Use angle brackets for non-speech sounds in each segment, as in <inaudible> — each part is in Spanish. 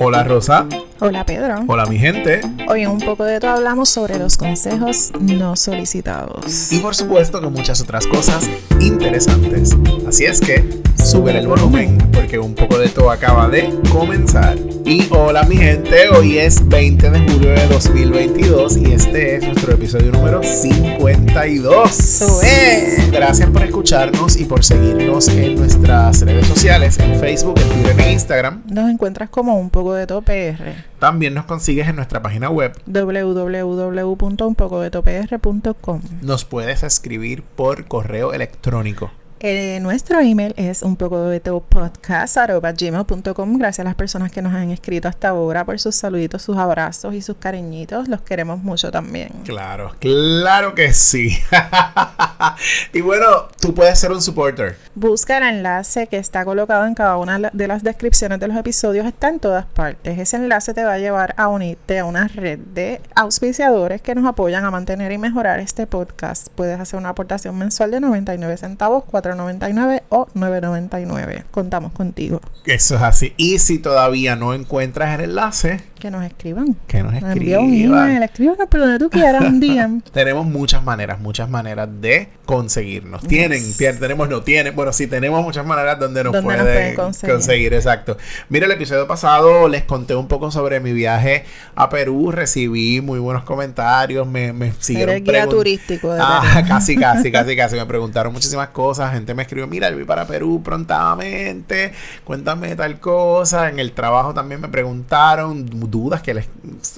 Hola Rosa. Hola Pedro. Hola mi gente. Hoy en un poco de todo hablamos sobre los consejos no solicitados. Y por supuesto que muchas otras cosas interesantes. Así es que sube el volumen porque un poco de todo acaba de comenzar. Y hola mi gente, hoy es 20 de julio de 2022 y este es nuestro episodio número 52. Sube. Gracias por escucharnos y por seguirnos en nuestras redes sociales, en Facebook, en Twitter, en Instagram. Nos encuentras como un poco de todo PR. También nos consigues en nuestra página web www.unpocodetopr.com. Nos puedes escribir por correo electrónico. Eh, nuestro email es un poco de gmail.com. Gracias a las personas que nos han escrito hasta ahora por sus saluditos, sus abrazos y sus cariñitos. Los queremos mucho también. Claro, claro que sí. <laughs> y bueno, tú puedes ser un supporter. Busca el enlace que está colocado en cada una de las descripciones de los episodios. Está en todas partes. Ese enlace te va a llevar a unirte a una red de auspiciadores que nos apoyan a mantener y mejorar este podcast. Puedes hacer una aportación mensual de 99 centavos, 4 $4.99 o 9.99. Contamos contigo. Eso es así. Y si todavía no encuentras el enlace, que nos escriban. Que nos escriban. Un email, escríbanos pero donde tú quieras un día. <laughs> tenemos muchas maneras, muchas maneras de conseguirnos. Tienen, tenemos, no tienen. Bueno, sí, tenemos muchas maneras donde nos, pueden, conseguir. Exacto. Mira, el episodio pasado les conté un poco sobre mi viaje a Perú. Recibí muy buenos comentarios. Me, me siguieron. Eres guía turístico. De ah, <laughs> casi, casi, casi, casi. Me preguntaron muchísimas cosas. Gente me escribió, mira, yo voy para Perú prontamente. Cuéntame tal cosa. En el trabajo también me preguntaron dudas que les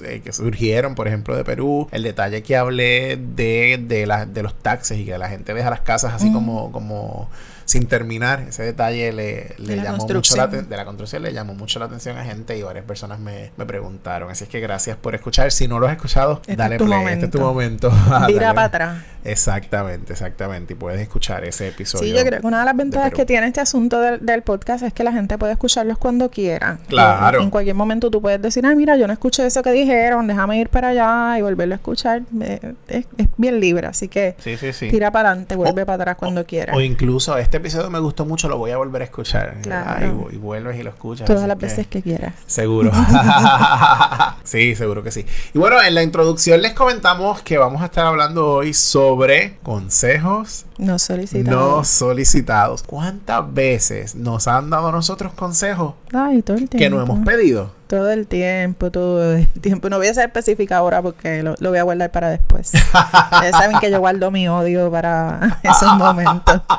eh, que surgieron, por ejemplo, de Perú, el detalle que hablé de, de, la, de los taxes y que la gente deja las casas así como, como sin terminar. Ese detalle le, le llamó mucho la de la construcción le llamó mucho la atención a gente y varias personas me, me preguntaron. Así es que gracias por escuchar. Si no lo has escuchado, este dale play. Este es tu momento. <laughs> Mira para atrás. Exactamente, exactamente. Y puedes escuchar ese episodio. Sí, yo creo que una de las ventajas que tiene este asunto del, podcast es que la gente puede escucharlos cuando quiera. Claro. En cualquier momento tú puedes decir, ah, mira, yo no escuché eso que dijeron, déjame ir para allá y volverlo a escuchar. es, bien libre, así que sí, sí, sí. tira para adelante, vuelve para atrás cuando quiera. O incluso este este episodio me gustó mucho, lo voy a volver a escuchar. Claro. Y, vuelves y lo escuchas. Todas las veces que quieras. Seguro. <laughs> <laughs> sí, seguro que sí. Y bueno, en la introducción les comentamos que vamos a estar hablando hoy sobre consejos no solicitados. No solicitados. ¿Cuántas veces nos han dado nosotros consejos Ay, todo el tiempo. que no hemos pedido? Todo el tiempo, todo el <laughs> tiempo. No voy a ser específica ahora porque lo, lo voy a guardar para después. saben que yo guardo mi odio para <laughs> esos momentos. <laughs>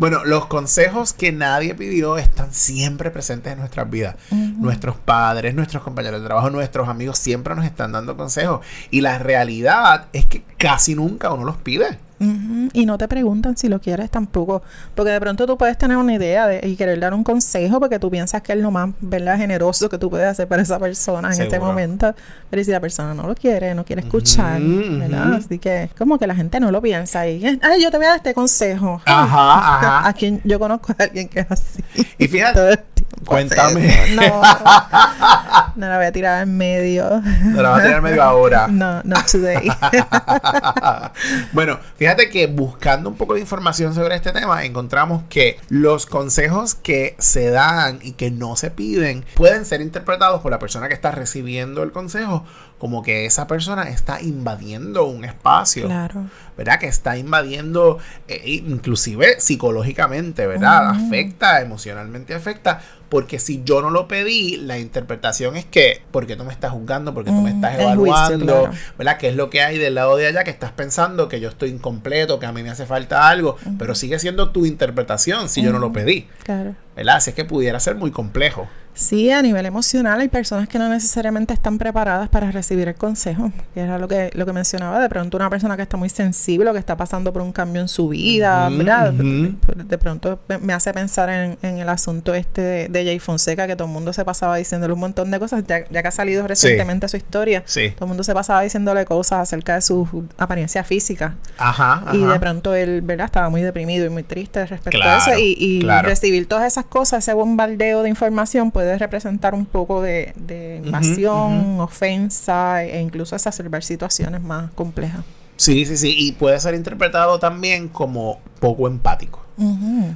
Bueno, los consejos que nadie pidió están siempre presentes en nuestras vidas. Nuestros padres, nuestros compañeros de trabajo, nuestros amigos siempre nos están dando consejos. Y la realidad es que casi nunca uno los pide. Y no te preguntan si lo quieres tampoco, porque de pronto tú puedes tener una idea de, y querer dar un consejo porque tú piensas que es lo más ¿verdad? generoso que tú puedes hacer para esa persona en este momento, pero si la persona no lo quiere, no quiere escuchar, ¿verdad? Así que como que la gente no lo piensa y, ay, yo te voy a dar este consejo. Ajá, <laughs> ajá. A quien yo conozco a alguien que es así. Y <laughs> fíjate, Cuéntame. No, <laughs> no la voy a tirar en medio. No la voy a tirar en medio ahora. No, no today. bueno, fíjate que buscando un poco de información sobre este tema, encontramos que los consejos que se dan y que no se piden pueden ser interpretados por la persona que está recibiendo el consejo como que esa persona está invadiendo un espacio. Claro. ¿Verdad? Que está invadiendo, eh, inclusive psicológicamente, ¿verdad? Afecta, emocionalmente afecta porque si yo no lo pedí, la interpretación es que, porque tú me estás juzgando, porque tú me estás evaluando, ¿verdad? ¿Qué es lo que hay del lado de allá que estás pensando que yo estoy incompleto, que a mí me hace falta algo? Pero sigue siendo tu interpretación si yo no lo pedí. Claro. ¿Verdad? Así es que pudiera ser muy complejo. Sí, a nivel emocional hay personas que no necesariamente están preparadas para recibir el consejo, que era lo que, lo que mencionaba, de pronto una persona que está muy sensible o que está pasando por un cambio en su vida, ¿verdad? de, pronto me hace pensar en, el asunto este de, Jay Fonseca, que todo el mundo se pasaba diciéndole un montón de cosas, ya, que ha salido recientemente su historia, todo el mundo se pasaba diciéndole cosas acerca de su apariencia física. Ajá, Y de pronto él, ¿verdad? Estaba muy deprimido y muy triste respecto a eso y, recibir todas esas cosas, ese bombardeo de información, puede representar un poco de, invasión, ofensa e incluso exacerbar situaciones más complejas. Sí, sí, sí. Y puede ser interpretado también como poco empático.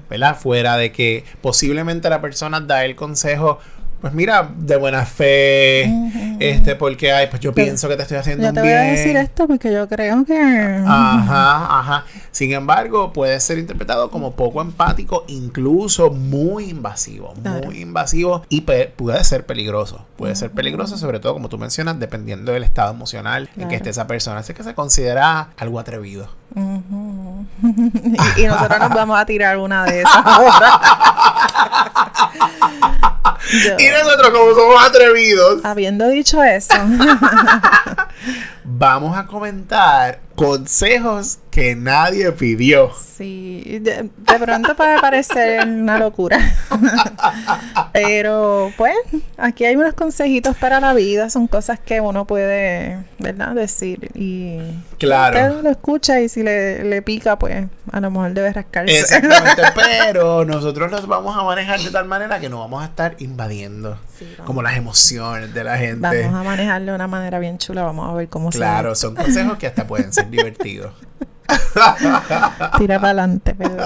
¿Verdad? Fuera de que posiblemente la persona da el consejo pues mira, de buena fe, este, porque, ay, pues yo pienso que te estoy haciendo yo un te bien. voy a decir esto porque yo creo que... Ajá, ajá. Sin embargo, puede ser interpretado como poco empático, incluso muy invasivo, Claro. muy invasivo y puede ser peligroso. Puede ser peligroso, sobre todo como tú mencionas, dependiendo del estado emocional en que esté esa persona. Así que se considera algo atrevido. <laughs> Y, y nosotros nos vamos a tirar una de esas ahora. <laughs> Yo- Y nosotros, como somos atrevidos, habiendo dicho eso, <laughs> vamos a comentar consejos que nadie pidió. sí, de, de pronto puede parecer una locura. <laughs> Pero pues, aquí hay unos consejitos para la vida, son cosas que uno puede, ¿verdad? Decir. Y Claro. lo escucha y si le, le pica, pues a lo mejor debe rascarse. Exactamente, <laughs> pero nosotros los vamos a manejar de tal manera que no vamos a estar invadiendo Sí, como las emociones de la gente. Vamos a manejarlo de una manera bien chula, vamos a ver cómo Claro, son consejos que hasta pueden ser <laughs> divertidos. <laughs> se tira para adelante. Pero...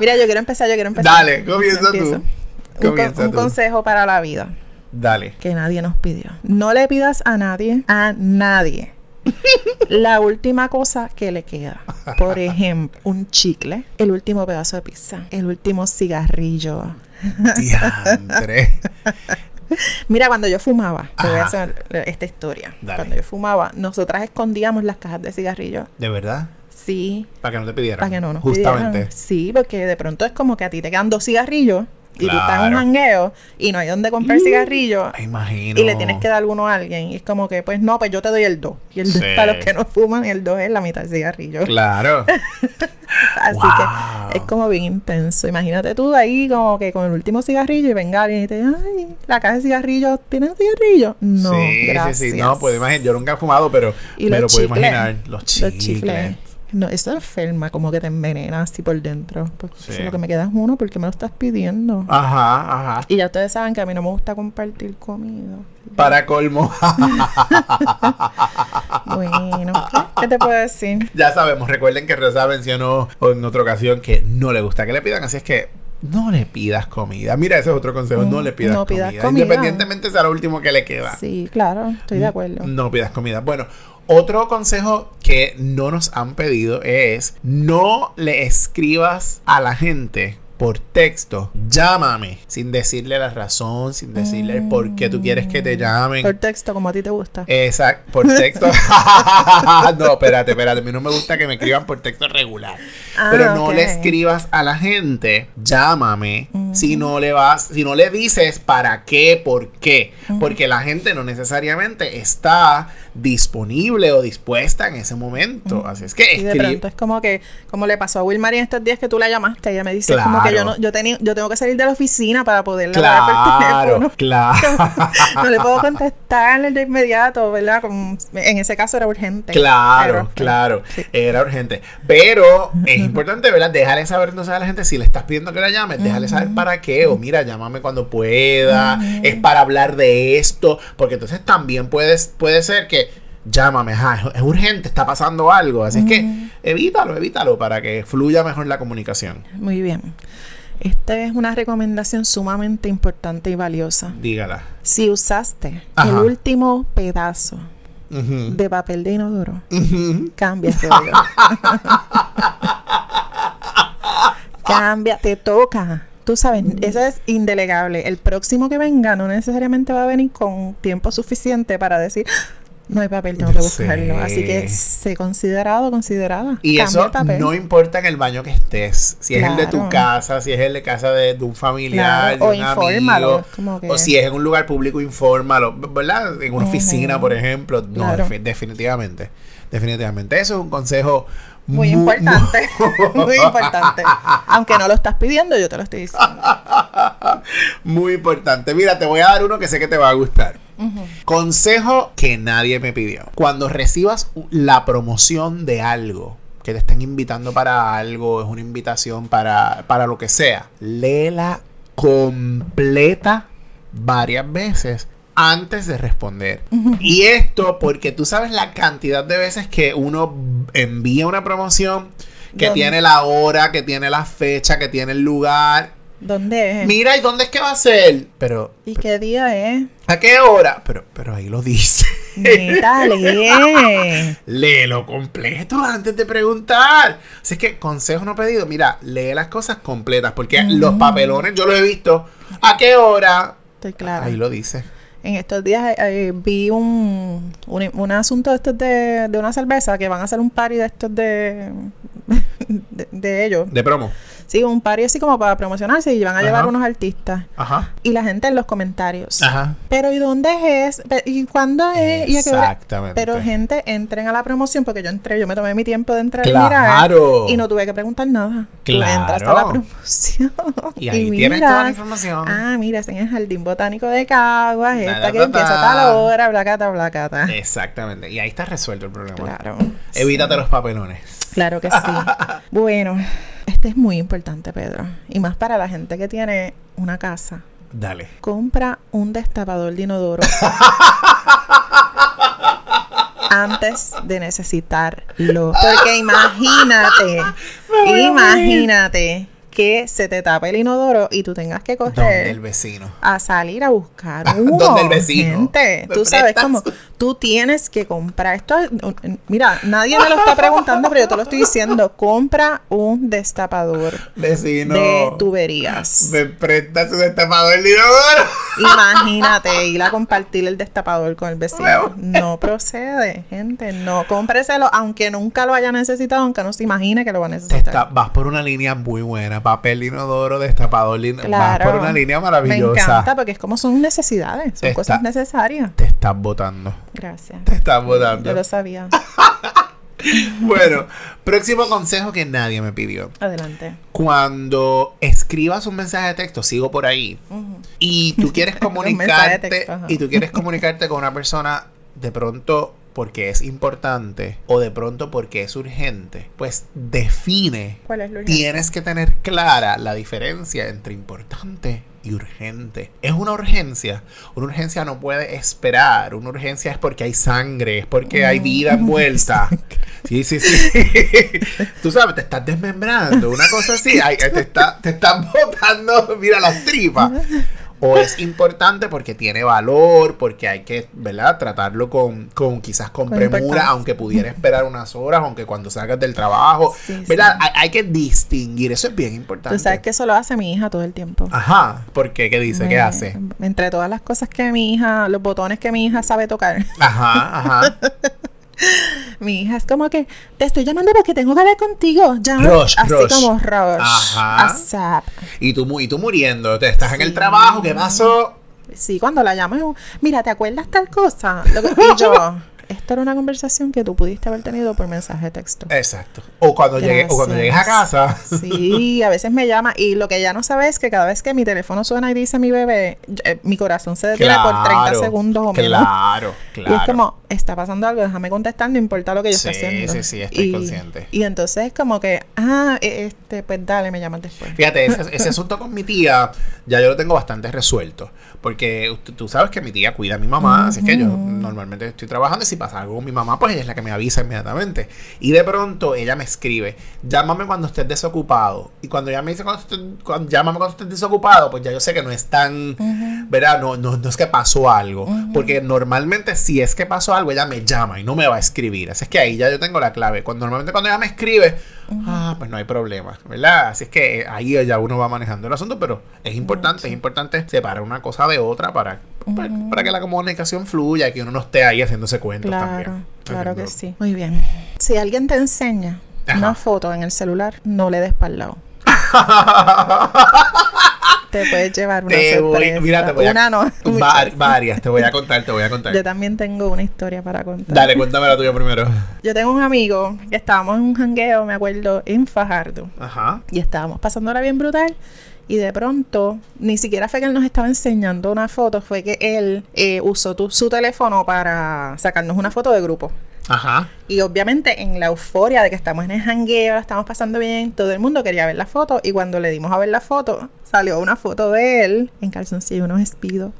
Mira, yo quiero empezar, yo quiero empezar. Dale, comienza tú. Un, con- un tú. consejo para la vida Dale. que nadie nos pidió. No le pidas a nadie, a nadie, <laughs> la última cosa que le queda. Por ejemplo, un chicle, el último pedazo de pizza, el último cigarrillo. Diantre. <laughs> <laughs> Mira, cuando yo fumaba, te voy a hacer esta historia. Dale. Cuando yo fumaba, nosotras escondíamos las cajas de cigarrillos. ¿De verdad? Sí, Para que no te pidieran. para que no nos Justamente. pidieran. Sí, porque de pronto es como que a ti te quedan dos cigarrillos y tú estás en un jangueo y no hay donde comprar cigarrillos Me imagino. y le tienes que dar uno a alguien. Y es como que, pues no, pues yo te doy el 2. Y el 2 Sí. para los que no fuman, el 2 es la mitad del cigarrillo. Claro. <laughs> Así Wow. que es como bien intenso. Imagínate tú ahí como que con el último cigarrillo y venga alguien y te ay, la caja de cigarrillos, ¿tienen cigarrillos? No, sí, gracias. sí, sí. No, puedo imaginar. Yo nunca he fumado, pero me lo puedo imaginar. Los chicles. Los chicles. No, eso enferma, como que te envenena así por dentro. Pues Sí. si lo que me queda es uno, porque me lo estás pidiendo? Ajá, ajá. Y ya ustedes saben que a mí no me gusta compartir comida. Para colmo. <laughs> Bueno, ¿qué, qué te puedo decir? Ya sabemos, recuerden que Rosa mencionó en otra ocasión que no le gusta que le pidan, así es que no le pidas comida. Mira, ese es otro consejo, no le pidas, no pidas comida. comida. Independientemente sea lo último que le queda. Sí, claro, estoy de acuerdo. No pidas comida. Bueno, otro consejo que no nos han pedido es no le escribas a la gente por texto, llámame, sin decirle la razón, sin decirle el por qué tú quieres que te llamen. Por texto, como a ti te gusta. Exacto, por <laughs> texto. <laughs> no, espérate, espérate. A mí no me gusta que me escriban por texto regular. Ah, Pero no le escribas a la gente, llámame, si no le vas, si no le dices para qué, por qué. Porque la gente no necesariamente está disponible o dispuesta en ese momento. Así es que Y de pronto es como que, como le pasó a Wilmar en estos días que tú la llamaste, ella me dice como que yo Claro. no, yo tenía, yo tengo que salir de la oficina para poder hablar por Claro, teléfono. claro. <laughs> <laughs> no le puedo contestar de inmediato, ¿verdad? Como, en ese caso era urgente. Claro, claro, sí. era urgente. Pero es importante, ¿verdad? Déjale saber entonces a la gente si le estás pidiendo que la llames, déjale saber para qué, o mira, llámame cuando pueda, es para hablar de esto, porque entonces también puedes, puede ser que llámame, ajá, es- urgente, está pasando algo, así es que evítalo, evítalo para que fluya mejor la comunicación. Muy bien. Esta es una recomendación sumamente importante y valiosa. Dígala. Si usaste Ajá. el último pedazo de papel de inodoro, cambia <laughs> el rollo. cambia, te toca. Tú sabes, eso es indelegable. El próximo que venga no necesariamente va a venir con tiempo suficiente para decir, "Ah, no hay papel, tengo que Sí. buscarlo. Así que sé considerado, considerada. Y Cambia eso papel. no importa en el baño que estés. Si es el de tu casa, si es el de casa de, de un familiar, Claro, o de un infórmalo, amigo, que- o si es en un lugar público, infórmalo, ¿verdad? En una oficina, por ejemplo. No, Claro. definitivamente. Definitivamente. Eso es un consejo Muy mu- importante, <laughs> muy importante. Aunque no lo estás pidiendo, yo te lo estoy diciendo. <laughs> Muy importante. Mira, te voy a dar uno que sé que te va a gustar. Consejo que nadie me pidió. Cuando recibas la promoción de algo, que te estén invitando para algo, es una invitación para, para lo que sea, léela completa varias veces antes de responder. Y esto porque tú sabes la cantidad de veces que uno envía una promoción que tiene la hora, que tiene la fecha, que tiene el lugar ¿Dónde es? Mira, ¿y dónde es que va a ser? Pero. ¿Y qué día es? ¿A qué hora? Pero, pero ahí lo dice. Neta, <laughs> lee. Léelo completo antes de preguntar. Así es que consejo no pedido. Mira, lee las cosas completas. Porque los papelones yo los he visto. ¿A qué hora? Estoy clara. Ahí lo dice. En estos días eh, vi un, un, un asunto de estos de, de una cerveza que van a hacer un party de estos de, <laughs> de ellos. De promo. Sí, un party así como para promocionarse y van a llevar unos artistas. Ajá. Y la gente en los comentarios. Ajá. Pero ¿y dónde es? ¿Y cuándo es? Exactamente. Pero gente, entren a la promoción porque yo entré, yo me tomé mi tiempo de entrar Claro. y mirar. Y no tuve que preguntar nada. Tú entras a la Claro. promoción. Y <laughs> ahí tienes toda la información. Ah, mira, es en el Jardín Botánico de Caguas, esta da, que da, empieza a tal hora, blacata, blacata. Exactamente. Y ahí está resuelto el problema. Claro. Evítate los papelones. Claro que sí. <laughs> bueno, este es muy importante, Pedro. Y más para la gente que tiene una casa. Dale. Compra un destapador de inodoro antes de necesitarlo. <laughs> Porque imagínate, imagínate que se te tape el inodoro y tú tengas que Donde correr el vecino. a salir a buscar uno. <laughs> Donde el vecino. Gente, ¿Me tú sabes cómo tú tienes que comprar esto. es- Mira, nadie me lo está preguntando, pero yo te lo estoy diciendo. Compra un destapador Vecino. de tuberías. Me prestas un destapador de inodoro. Imagínate ir a compartir el destapador con el vecino. No procede, gente. No, cómpreselo, aunque nunca lo haya necesitado, aunque no se imagine que lo va a necesitar. está- vas por una línea muy buena. Papel inodoro, destapador. Claro. Vas por una línea Me maravillosa. encanta porque es como son necesidades, son Está- cosas necesarias. Te estás botando. Gracias. Te estás botando. Yo lo sabía. <laughs> Bueno, próximo consejo que nadie me pidió. Adelante. Cuando escribas un mensaje de texto, sigo por ahí, y tú quieres <laughs> comunicarte texto, y tú quieres comunicarte con una persona de pronto porque es importante o de pronto porque es urgente, pues define. ¿Cuál es urgencia? Tienes que tener clara la diferencia entre importante y urgente. Es una urgencia. Una urgencia no puede esperar. Una urgencia es porque hay sangre, es porque hay vida envuelta. <laughs> Sí, sí, sí. <laughs> Tú sabes, te estás desmembrando, una cosa así. ay, te está, te están <laughs> botando, mira, las tripas. O es importante porque tiene valor, porque hay que, ¿verdad? Tratarlo con, con quizás con, Con premura, aunque pudiera esperar unas horas, aunque cuando salgas del trabajo, Sí, ¿verdad? sí. Hay, hay que distinguir, eso es bien importante. Tú sabes que eso lo hace mi hija todo el tiempo. Ajá, ¿por qué? ¿Qué dice? ¿Qué Me- hace? Entre todas las cosas que mi hija, los botones que mi hija sabe tocar, Ajá, ajá. <laughs> mi hija es como que te estoy llamando porque tengo que hablar contigo. Ya. Rush, Así rush. como rush. Ajá. ASAP. Y tú, y tú muriendo, te estás en el trabajo, ¿qué pasó? Sí, cuando la llamo, mira, ¿te acuerdas tal cosa? Lo que- y <laughs> yo, esto era una conversación que tú pudiste haber tenido por mensaje de texto. Exacto. O cuando, llegue, o cuando llegues a casa. Sí, a veces me llama y lo que ella no sabe es que cada vez que mi teléfono suena y dice mi bebé, eh, mi corazón se detiene por 30 segundos o menos. Claro, claro. <laughs> Y es como, está pasando algo, déjame contestar, no importa lo que yo Sí, esté haciendo. sí, sí, estoy y, consciente. Y entonces es como que, ah, eh, este, pues dale, me llamas después. Fíjate, ese, ese asunto con mi tía, ya yo lo tengo bastante resuelto. Porque tú, sabes que mi tía cuida a mi mamá, así que yo normalmente estoy trabajando y si pasa algo con mi mamá, pues ella es la que me avisa inmediatamente. Y de pronto ella me escribe, llámame cuando estés desocupado. Y cuando ella me dice, cuando estés- cuando- llámame cuando estés desocupado, pues ya yo sé que no es tan, ¿verdad? No, no, no es que pasó algo. Porque normalmente si es que pasó algo, ella me llama y no me va a escribir. Así es que ahí ya yo tengo la clave. Cuando normalmente cuando ella me escribe, ah, pues no hay problema, ¿verdad? Así es que ahí ya uno va manejando el asunto, pero es importante, es importante separar una cosa de otra para, para, para que la comunicación fluya y que uno no esté ahí haciéndose cuentos Claro, también. claro que sí. Muy bien. Si alguien te enseña Ajá. una foto en el celular, no le des para el lado. <laughs> Te puedes llevar una Te voy, mira, te voy a, una no. <laughs> var- muchas. varias, te voy a contar, te voy a contar. Yo también tengo una historia para contar. Dale, cuéntame la tuya primero. Yo tengo un amigo que estábamos en un jangueo, me acuerdo, en Fajardo. Ajá. Y estábamos pasándola bien brutal. Y de pronto, ni siquiera fue que él nos estaba enseñando una foto, fue que él eh, usó tu- su teléfono para sacarnos una foto de grupo. Ajá. Y obviamente en la euforia de que estamos en el jangueo, la estamos pasando bien, todo el mundo quería ver la foto. Y cuando le dimos a ver la foto, salió una foto de él en calzoncillo unos espidos.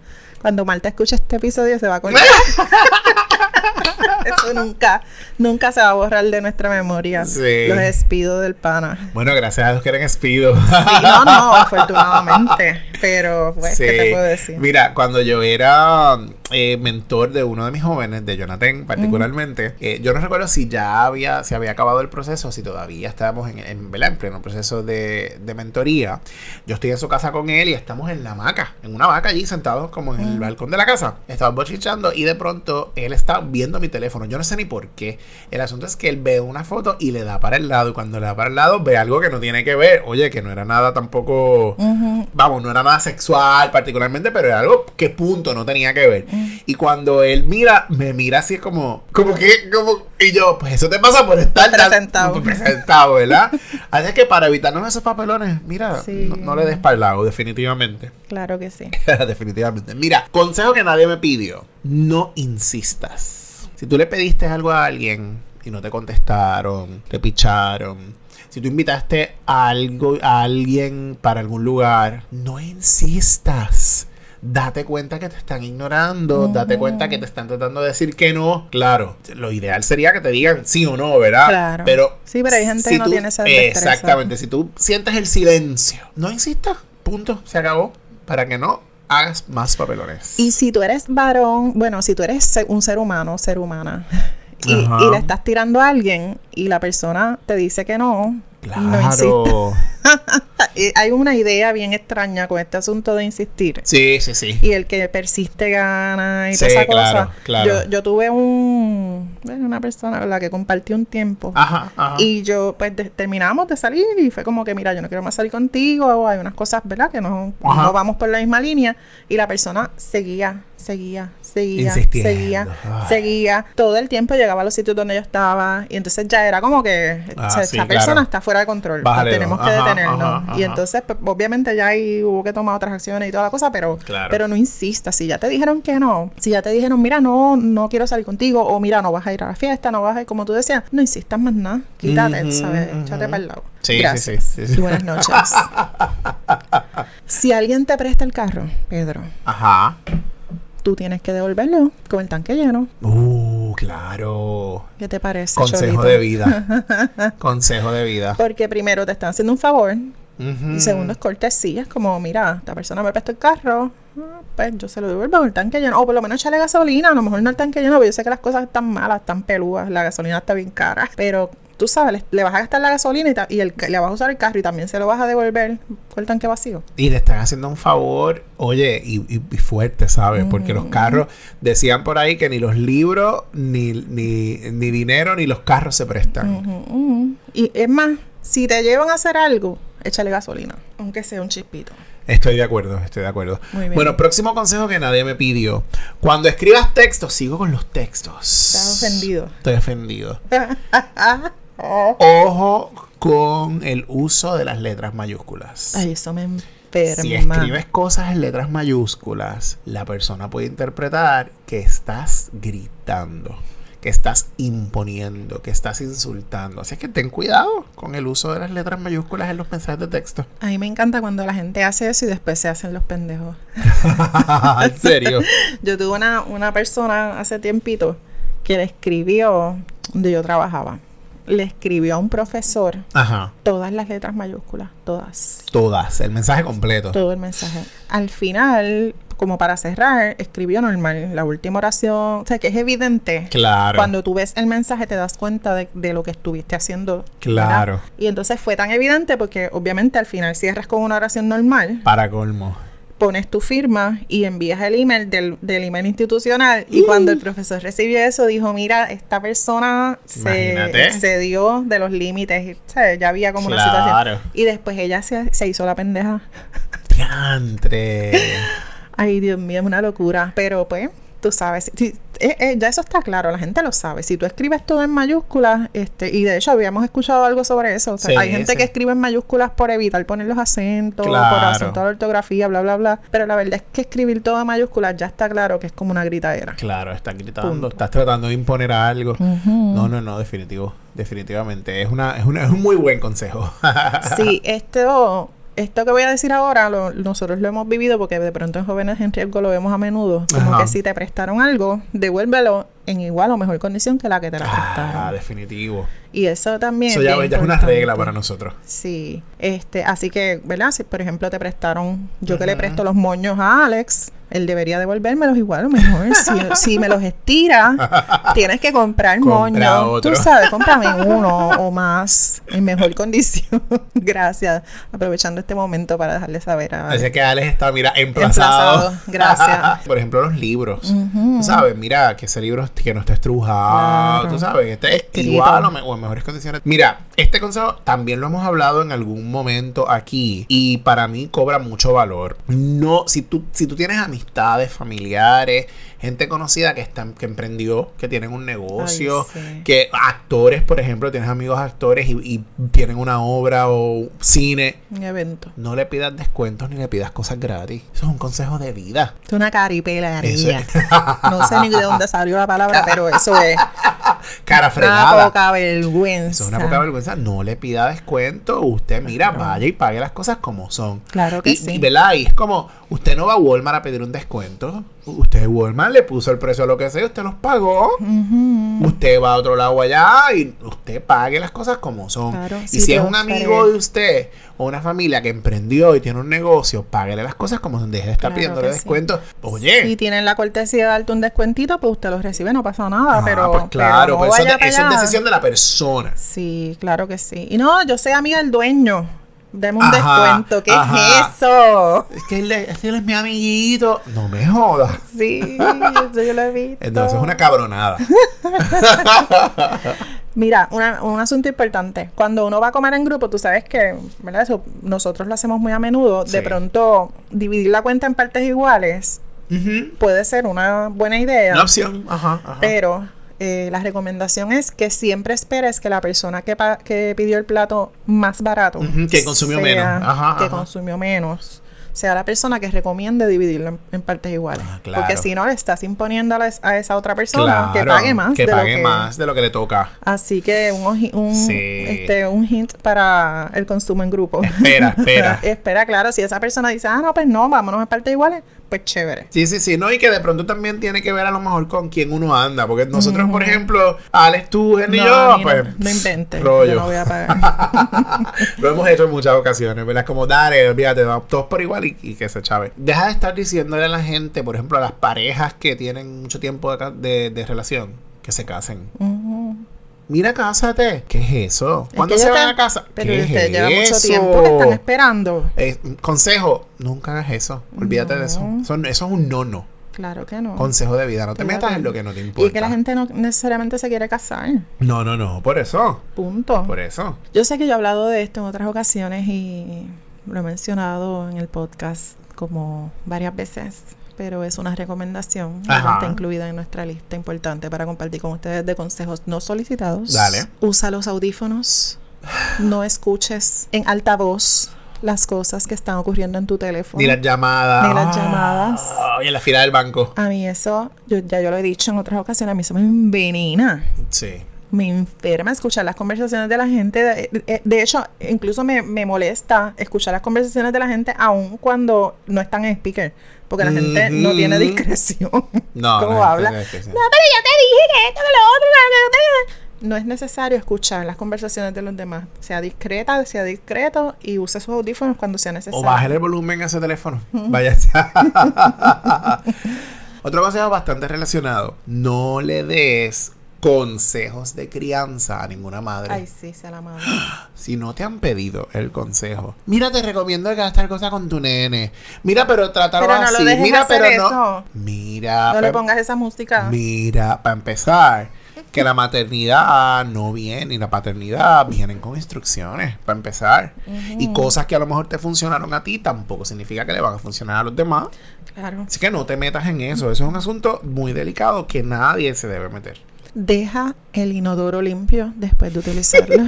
Cuando Marta escucha este episodio se va a acordar. <laughs> <laughs> Eso nunca, nunca se va a borrar de nuestra memoria. Sí. Los despidos del pana. Bueno, gracias a Dios que eran espidos. Sí, no, no, <laughs> afortunadamente. Pero, pues, ¿qué te puedo decir? Mira, cuando yo era eh, mentor de uno de mis jóvenes, de Jonathan particularmente, eh, yo no recuerdo si ya había, si había acabado el proceso, si todavía estábamos en, en, en pleno proceso de, de, mentoría. Yo estoy en su casa con él y estamos en la hamaca, en una hamaca allí sentados como en el balcón de la casa. Estamos bochichando y de pronto él está viendo mi teléfono. Yo no sé ni por qué. El asunto es que él ve una foto y le da para el lado y cuando le da para el lado ve algo que no tiene que ver. Oye, que no era nada tampoco, uh -huh. vamos, no era nada sexual particularmente, pero era algo que punto no tenía que ver. Uh -huh. Y cuando él mira, me mira así como, como que, como, y yo, pues eso te pasa por estar presentado, <laughs> presentado ¿verdad? Así que para evitarnos esos papelones, mira, sí. no, no, le des para el lado, definitivamente. Claro que sí. <laughs> definitivamente. Mira, consejo que nadie me pidió, no insistas. Si tú le pediste algo a alguien y no te contestaron, te picharon, si tú invitaste a algo a alguien para algún lugar, no insistas. Date cuenta que te están ignorando, date cuenta que te están tratando de decir que no. Claro, lo ideal sería que te digan sí o no, ¿verdad? Claro. Pero sí, pero hay gente si que no tú, tiene esa. Exactamente, si tú sientes el silencio, no insistas. Punto, se acabó. Para que no hagas más papelones. Y si tú eres varón, bueno, si tú eres un ser humano, ser humana, y, y, le estás tirando a alguien y la persona te dice que no, Claro. no <laughs> Hay una idea bien extraña con este asunto de insistir. Sí, sí, sí. Y el que persiste gana y sí, toda esa claro, cosa. Claro. Yo, yo tuve un una persona ¿verdad? que compartió un tiempo. Ajá, ajá. Y yo, pues, de, terminamos de salir y fue como que, mira, yo no quiero más salir contigo. Hay unas cosas, ¿verdad? Que no, no vamos por la misma línea. Y la persona seguía, seguía, seguía, seguía, Ay. seguía. Todo el tiempo llegaba a los sitios donde yo estaba. Y entonces ya era como que Ah, o sea, sí, esta claro. persona está fuera de control. Bájale tenemos que detenernos. ajá, Y entonces, pues, obviamente, ya ahí hubo que tomar otras acciones y toda la cosa, pero, Claro. pero no insistas. Si ya te dijeron que no, si ya te dijeron, mira, no, no quiero salir contigo, o mira, no vas a ir a la fiesta, no vas a ir, como tú decías, no insistas más nada. Quítate, ¿sabes? Échate para el lado. Sí, sí, Gracias. sí, sí, sí. Y buenas noches. <laughs> si alguien te presta el carro, Pedro, Ajá. Tú tienes que devolverlo con el tanque lleno. Uh, claro. ¿Qué te parece? Consejo de vida. <laughs> Consejo de vida. Porque primero te están haciendo un favor Y segundo es cortesía. Es como, mira, esta persona me prestó el carro, ah, pues yo se lo devuelvo el tanque lleno. O por lo menos echarle gasolina. A lo mejor no el tanque lleno, porque yo sé que las cosas están malas, están peludas, la gasolina está bien cara. Pero tú sabes, le, le vas a gastar la gasolina y, y el, le vas a usar el carro y también se lo vas a devolver con el tanque vacío. Y te están haciendo un favor, oye, y, y- y fuerte, ¿sabes? Porque los carros, decían por ahí que ni los libros, ni, ni, ni dinero, ni los carros se prestan. Y es más, si te llevan a hacer algo, échale gasolina, aunque sea un chispito. Estoy de acuerdo, estoy de acuerdo. Muy bien. Bueno, próximo consejo que nadie me pidió. Cuando escribas textos, sigo con los textos. Estás ofendido. Estoy ofendido. <laughs> Ojo con el uso de las letras mayúsculas. Ay, eso me enferma. Si escribes cosas en letras mayúsculas, la persona puede interpretar que estás gritando, que estás imponiendo, que estás insultando. Así que ten cuidado con el uso de las letras mayúsculas en los mensajes de texto. A mí me encanta cuando la gente hace eso y después se hacen los pendejos. <laughs> en serio. <laughs> Yo tuve una, una persona hace tiempito que le escribió donde yo trabajaba. Le escribió a un profesor Ajá. todas las letras mayúsculas, todas. Todas, el mensaje completo. Todo el mensaje. Al final, como para cerrar, escribió normal la última oración. O sea, que es evidente. Claro. Cuando tú ves el mensaje te das cuenta de, de lo que estuviste haciendo. ¿verdad? Claro. Y entonces fue tan evidente porque obviamente al final cierras con una oración normal, Para colmo. pones tu firma y envías el email del, del email institucional. Y cuando el profesor recibió eso, dijo, mira, esta persona se, se dio de los límites. O sea, ya había como una Claro. situación. Y después ella se, se hizo la pendeja. Diantre. <laughs> Ay, Dios mío, es una locura. Pero pues, tú sabes, si- eh, eh, ya eso está claro, la gente lo sabe. Si tú escribes todo en mayúsculas, este, y de hecho habíamos escuchado algo sobre eso. O sea, Sí, hay gente sí. que escribe en mayúsculas por evitar poner los acentos, por Claro. acentuar la ortografía, bla, bla, bla. Pero la verdad es que escribir todo en mayúsculas ya está claro que es como una gritadera. Claro, estás gritando, Punto. estás tratando de imponer algo. No, no, no, definitivo. Definitivamente. Es una, es una, es un muy buen consejo. Sí, <laughs> esto esto que voy a decir ahora, lo- nosotros lo hemos vivido porque de pronto en jóvenes en riesgo lo vemos a menudo. Como Ajá. que si te prestaron algo, devuélvelo en igual o mejor condición que la que te la Ah, prestaron. definitivo. Y eso también. Eso ya, bien ya es una regla para nosotros. Sí, este, así que, ¿verdad? Si por ejemplo te prestaron, yo que le presto los moños a Alex, él debería devolvérmelos igual o mejor. si, <laughs> si me los estira, tienes que comprar Compra otro. Tú sabes, cómprame uno o más en mejor condición. <laughs> Gracias. Aprovechando este momento para dejarle saber a Así que Alex está, mira, emplazado. Emplazado, gracias. <laughs> Por ejemplo, los libros. Tú sabes, mira, que ese libro que no esté estrujado. Claro. Tú sabes, esté Escrito. igual o, me- o en mejores condiciones. Mira, este consejo también lo hemos hablado en algún momento aquí. Y para mí cobra mucho valor. No, si tú, si tú tienes amistades, familiares, gente conocida que están, que emprendió, que tienen un negocio, Ay, sí. que actores, por ejemplo, tienes amigos actores y, y tienen una obra o cine. Un evento. No le pidas descuentos ni le pidas cosas gratis. Eso es un consejo de vida. Es una caripelaría. Eso No sé ni de dónde salió la palabra, pero eso es <laughs> Cara una fregada. poca vergüenza. Es una poca vergüenza. No le pida descuento. Usted, mira, vaya y pague las cosas como son. Claro que y, sí. y, ¿verdad? Y es como, usted no va a Walmart a pedir un descuento. Usted Walmart le puso el precio a lo que sea, usted los pagó. Usted va a otro lado allá y usted pague las cosas como son. Claro, y sí, si es un amigo de usted o una familia que emprendió y tiene un negocio, páguele las cosas como son. Deje de estar Claro pidiéndole sí. descuentos. Oye. Si tienen la cortesía de darte un descuentito, pues usted los recibe, no pasa nada. ah, pero, pues claro, pero no eso, eso es allá. decisión de la persona. Sí, claro que sí. Y no, yo soy amiga del dueño. Deme un Ajá, descuento. ¿Qué ajá. es eso? Es que él, es que él es mi amiguito. No me jodas. Sí, <laughs> eso yo lo he visto. Entonces es una cabronada. <laughs> Mira, una- un asunto importante. Cuando uno va a comer en grupo, tú sabes que, ¿verdad? Eso nosotros lo hacemos muy a menudo. Sí. De pronto, dividir la cuenta en partes iguales puede ser una buena idea. Una opción. Ajá, ajá. Pero eh, la recomendación es que siempre esperes que la persona que, pa- que pidió el plato más barato, que consumió menos. Ajá, que ajá. consumió menos, sea la persona que recomiende dividirlo en, en partes iguales. Ah, claro. Porque si no, le estás imponiendo a, la- a esa otra persona que pague más. Que de lo pague que- más de lo que le toca. Así que un, un, Sí. este, un hint para el consumo en grupo. Espera, espera. <laughs> espera, claro. Si esa persona dice, ah, no, pues no, vámonos en partes iguales, pues chévere. Sí, sí, sí, no, y que de pronto también tiene que ver a lo mejor con quién uno anda, porque nosotros, por ejemplo, Alex, tú, Jenny y yo, mí no- pues, no, inventes. rollo. Yo no voy a pagar. <laughs> Lo hemos hecho en muchas ocasiones, ¿verdad? Como dale, olvídate, todos por igual y, y que se chave. Deja de estar diciéndole a la gente, por ejemplo, a las parejas que tienen mucho tiempo de, de- de relación, que se casen. Mira, cásate. ¿Qué es eso? Es ¿Cuándo que se van te- a casa? Pero ¿Qué usted es lleva mucho eso? tiempo que están esperando. Eh, consejo, nunca hagas eso. Olvídate de eso. Eso. Eso es un no-no. Claro que no. Consejo de vida. No te Claro. metas en lo que no te importa. y que la gente no necesariamente se quiere casar. No, no, no. Por eso. Punto. Por eso. Yo sé que yo he hablado de esto en otras ocasiones y lo he mencionado en el podcast como varias veces, pero es una recomendación. Ajá. Está incluida en nuestra lista importante para compartir con ustedes de consejos no solicitados. Dale. Usa los audífonos. No escuches en alta voz las cosas que están ocurriendo en tu teléfono. Ni las llamadas. Ni las llamadas. Ay, en la fila del banco. A mí eso, yo, ya yo lo he dicho en otras ocasiones, a mí eso me envenena. Sí. Me enferma escuchar las conversaciones de la gente. De, de- de hecho, incluso me, me molesta escuchar las conversaciones de la gente aun cuando no están en speaker. Porque la gente no tiene discreción. <laughs> No, ¿Cómo no, habla? no, pero yo te dije que esto, que lo otro, que- que- que- No es necesario escuchar las conversaciones de los demás. Sea discreta, sea discreto y use sus audífonos cuando sea necesario. O bájale el volumen a ese teléfono. Vaya. <laughs> Otro consejo bastante relacionado. No le des consejos de crianza a ninguna madre. Ay, sí, sea la madre. <gasps> Si no te han pedido el consejo. Mira, te recomiendo que hagas tal cosa con tu nene. Mira, pero trátalo Pero no lo así. dejes Mira, hacer pero no. Mira, No le pongas esa música. Mira, para empezar, que la maternidad no viene y la paternidad vienen con instrucciones, para empezar. Y cosas que a lo mejor te funcionaron a ti tampoco significa que le van a funcionar a los demás. Claro. Así que no te metas en eso. Eso es un asunto muy delicado que nadie se debe meter. Deja el inodoro limpio después de utilizarlo. <laughs>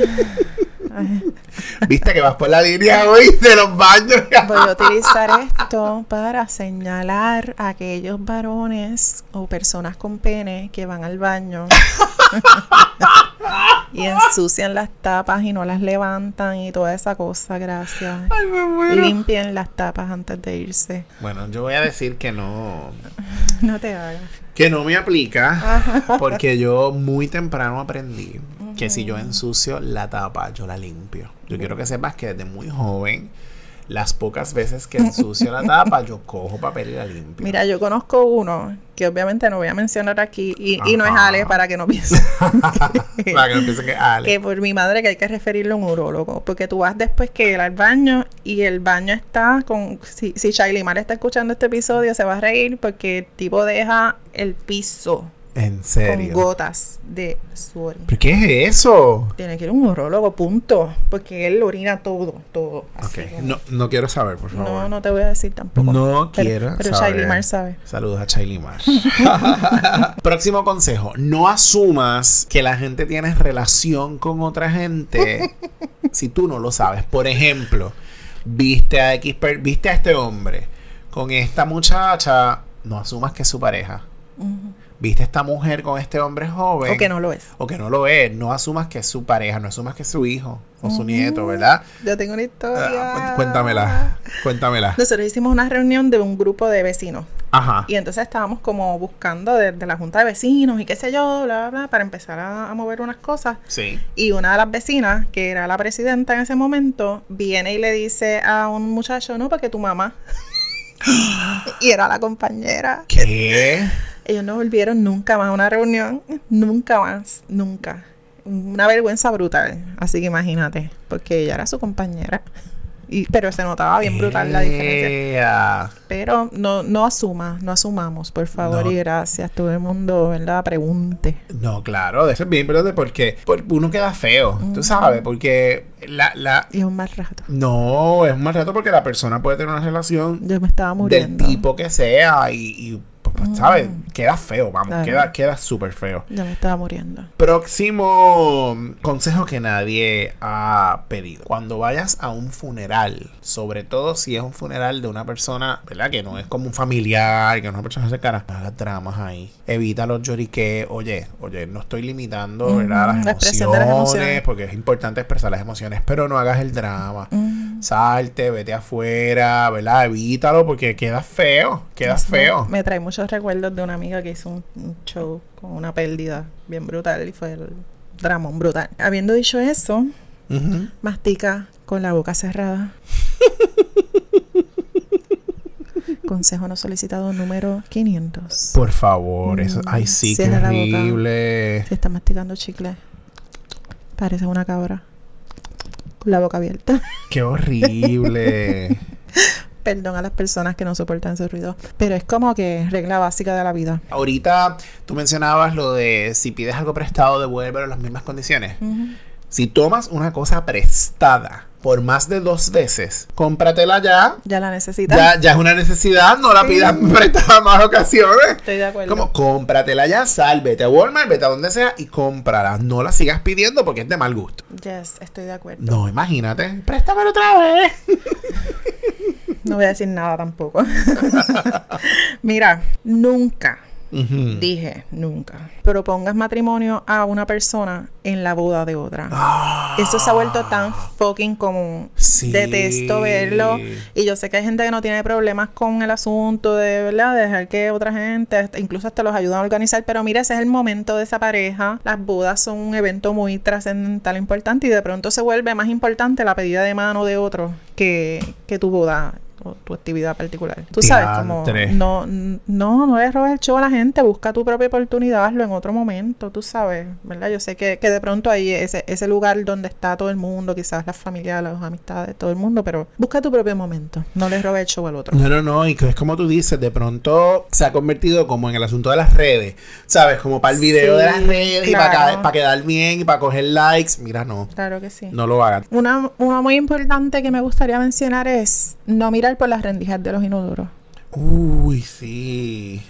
Ay, Viste que vas por la línea hoy de los baños. Voy a utilizar esto para señalar a aquellos varones o personas con pene que van al baño <laughs> y ensucian las tapas y no las levantan y toda esa cosa, gracias. Limpien las tapas antes de irse. Bueno, yo voy a decir que no. <laughs> No te hagas. Que no me aplica porque yo muy temprano aprendí que si yo ensucio la tapa, yo la limpio. Yo quiero que sepas que desde muy joven las pocas veces que ensucio la tapa, yo cojo papel y la limpio. Mira, yo conozco uno que obviamente no voy a mencionar aquí y, y no es Ale para que no piensen. <laughs> para que no piensen que es Ale. Que por mi madre que hay que referirle a un urólogo. Porque tú vas después que ir al baño y el baño está con. Si, si Mar está escuchando este episodio, se va a reír porque el tipo deja el piso ¿En serio? Con gotas de sudor. ¿Pero qué es eso? Tiene que ir a un urologo, punto. Porque él orina todo, todo. ok, no, no quiero saber, por favor. No, no te voy a decir tampoco. No quiero pero saber. Pero Mar sabe. Saludos a Shailey Mar. <laughs> Próximo consejo. No asumas que la gente tiene relación con otra gente <laughs> si tú no lo sabes. Por ejemplo, viste a X, viste a este hombre con esta muchacha, no asumas que es su pareja viste a esta mujer con este hombre joven. O que no lo es. O que no lo es. No asumas que es su pareja, no asumas que es su hijo o su nieto, ¿verdad? Yo tengo una historia. Ah, cuéntamela, cuéntamela. Nosotros hicimos una reunión de un grupo de vecinos. Ajá. Y entonces estábamos como buscando de, la junta de vecinos y qué sé yo, bla, bla, bla, para empezar a, mover unas cosas. Sí. Y una de las vecinas, que era la presidenta en ese momento, viene y le dice a un muchacho, no, porque tu mamá. <gasps> y era la compañera. ¿Qué? Ellos no volvieron nunca más a una reunión, nunca más, nunca. Una vergüenza brutal, así que imagínate, porque ella era su compañera. Y, pero se notaba bien brutal la diferencia. Pero no, no asuma, no asumamos, por favor y gracias. Todo el mundo, ¿verdad? Pregunte. No, claro, eso es bien importante porque, uno queda feo, tú sabes, porque la, la... Y es un mal rato. No, es un mal rato porque la persona puede tener una relación... Yo me estaba muriendo. Del tipo que sea y pues, ¿sabes? Queda feo, vamos, queda, queda súper feo. Ya me estaba muriendo. Próximo consejo que nadie ha pedido. Cuando vayas a un funeral, sobre todo si es un funeral de una persona, ¿verdad? Que no es como un familiar, que no es una persona cercana, no hagas dramas ahí. Evita los lloriques. Oye, oye, no estoy limitando, ¿verdad? Las, emociones, porque es importante expresar las emociones, pero no hagas el drama. Salte, vete afuera, ¿verdad? Evítalo porque queda feo, queda feo. Me trae muchos recuerdos de una amiga que hizo un, show con una pérdida bien brutal y fue el drama brutal. Habiendo dicho eso, mastica con la boca cerrada. <laughs> Consejo no solicitado número 500. Por favor, eso. Ay, sí, qué horrible. Se está masticando chicle. Parece una cabra. Con la boca abierta. Qué horrible. <laughs> Perdón a las personas que no soportan ese ruido. Pero es como que regla básica de la vida. Ahorita tú mencionabas lo de si pides algo prestado, devuélvelo en las mismas condiciones. Si tomas una cosa prestada por más de dos veces, cómpratela ya. Ya la necesitas. Ya, ya es una necesidad, no la pidas <laughs> prestada más ocasiones. Estoy de acuerdo. Como cómpratela ya, sal, vete a Walmart, vete a donde sea y cómprala. No la sigas pidiendo porque es de mal gusto. Yes, estoy de acuerdo. No, imagínate. Préstamelo otra vez. <laughs> no voy a decir nada tampoco. <laughs> Mira, nunca Dije, nunca. Propongas matrimonio a una persona en la boda de otra. Ah. Eso se ha vuelto tan fucking común. Detesto verlo. Y yo sé que hay gente que no tiene problemas con el asunto de, ¿verdad? dejar que otra gente, incluso hasta los ayuden a organizar. Pero mira, ese es el momento de esa pareja. Las bodas son un evento muy trascendental, importante. Y de pronto se vuelve más importante la pedida de mano de otro que, que tu boda o tu actividad particular. Tú sabes, como no, no, no le robes el show a la gente, busca tu propia oportunidad, hazlo en otro momento, tú sabes, ¿verdad? Yo sé que, que de pronto hay ese, ese lugar donde está todo el mundo, quizás las familias, las amistades, todo el mundo, pero busca tu propio momento, no le robes el show al otro. No, no, no, y que es como tú dices, de pronto se ha convertido como en el asunto de las redes, ¿sabes? Como para el video de las redes y para, para quedar bien y para coger likes, mira, no. Claro que sí. No lo hagas. Una, una muy importante que me gustaría mencionar es no mirar por las rendijas de los inodoros. Uy, sí.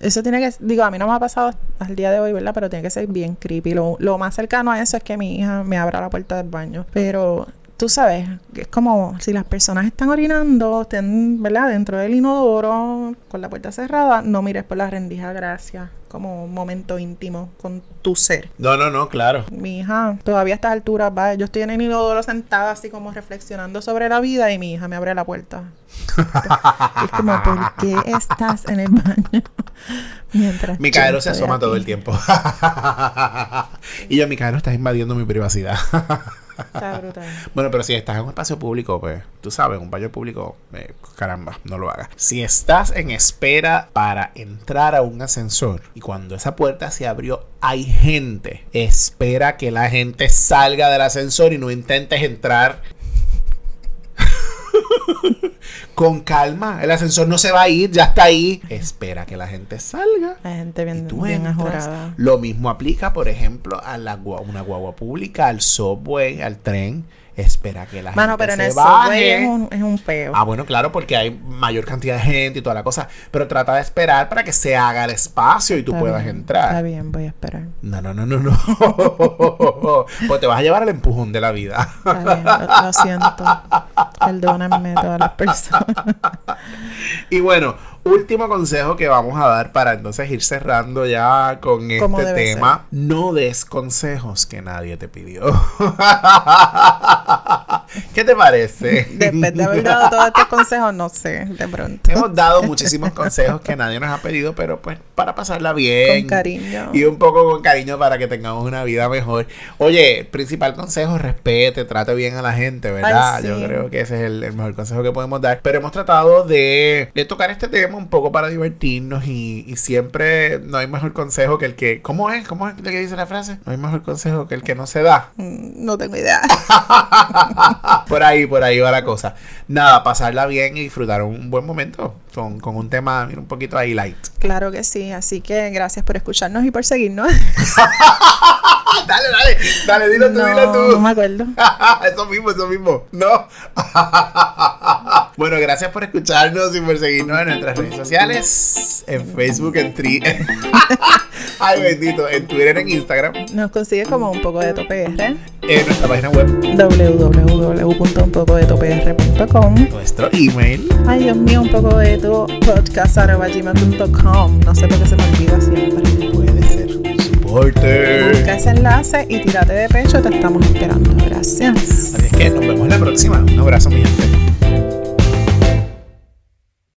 Eso tiene que, digo, a mí no me ha pasado al día de hoy, ¿verdad? Pero tiene que ser bien creepy. Lo, lo más cercano a eso es que mi hija me abra la puerta del baño. Pero tú sabes, es como si las personas están orinando, estén, ¿verdad? Dentro del inodoro, con la puerta cerrada, no mires por la rendija, gracias. Como un momento íntimo con tu ser. No, no, no, claro. Mi hija, todavía a estas alturas, va, yo estoy en el inodoro sentada así como reflexionando sobre la vida y mi hija me abre la puerta. <laughs> es como, ¿por qué estás en el baño? <laughs> Mientras Micaelo se asoma todo el tiempo. <laughs> y yo, Micaelo, estás invadiendo mi privacidad. <laughs> Bueno, pero si estás en un espacio público, pues tú sabes, un baño público, eh, caramba, no lo hagas. Si estás en espera para entrar a un ascensor y cuando esa puerta se abrió hay gente, espera que la gente salga del ascensor y no intentes entrar <laughs> con calma. El ascensor no se va a ir, ya está ahí. Espera que la gente salga. La gente bien, bien Lo mismo aplica, por ejemplo, a la, una guagua pública, al subway, al tren espera que la gente pero en se baje. Es un, es un peo. Ah, bueno, claro, porque hay mayor cantidad de gente y toda la cosa. Pero trata de esperar para que se haga el espacio y tú puedas entrar. Está bien, voy a esperar. No, no, no, no, no. <laughs> pues te vas a llevar el empujón de la vida. Está bien, lo, lo siento. <laughs> Perdónenme todas las personas. y bueno, último consejo que vamos a dar para entonces ir cerrando ya con este tema. No des consejos que nadie te pidió. <laughs> ¿Qué te parece? Después de haber dado todos estos consejos, no sé, de pronto. Hemos dado <laughs> muchísimos consejos que nadie nos ha pedido, pero pues para pasarla bien. Con cariño. Y un poco con cariño para que tengamos una vida mejor. Oye, principal consejo, respete, trate bien a la gente, ¿verdad? Yo creo que ese es el, mejor consejo que podemos dar. Pero hemos tratado de, de tocar este tema un poco para divertirnos y, y, siempre no hay mejor consejo que el que... ¿Cómo es? ¿Cómo es lo que dice la frase? No hay mejor consejo que el que no se da. Mm, no tengo idea. <laughs> por ahí, por ahí va la cosa. Nada, pasarla bien y disfrutar un buen momento con, con un tema un poquito ahí light. Claro que sí, así que gracias por escucharnos y por seguirnos. <laughs> <laughs> dale, dale, dale, dilo tú, dilo tú. No me acuerdo. <laughs> eso mismo, eso mismo. No. <laughs> bueno, gracias por escucharnos y por seguirnos en nuestras redes sociales. En Facebook, en Tri. Ay, bendito. En Twitter, en Instagram. Nos consigues como un poco de topr. En nuestra página web. www.unpoco-de-topr.com Nuestro email. Ay, Dios mío, un poco de tu podcast.gmail.com. No sé por qué se me olvida siempre. Supporter. Busca ese enlace y tírate de pecho. Te estamos esperando. Gracias. Así es que nos vemos la próxima. Un abrazo, mi gente.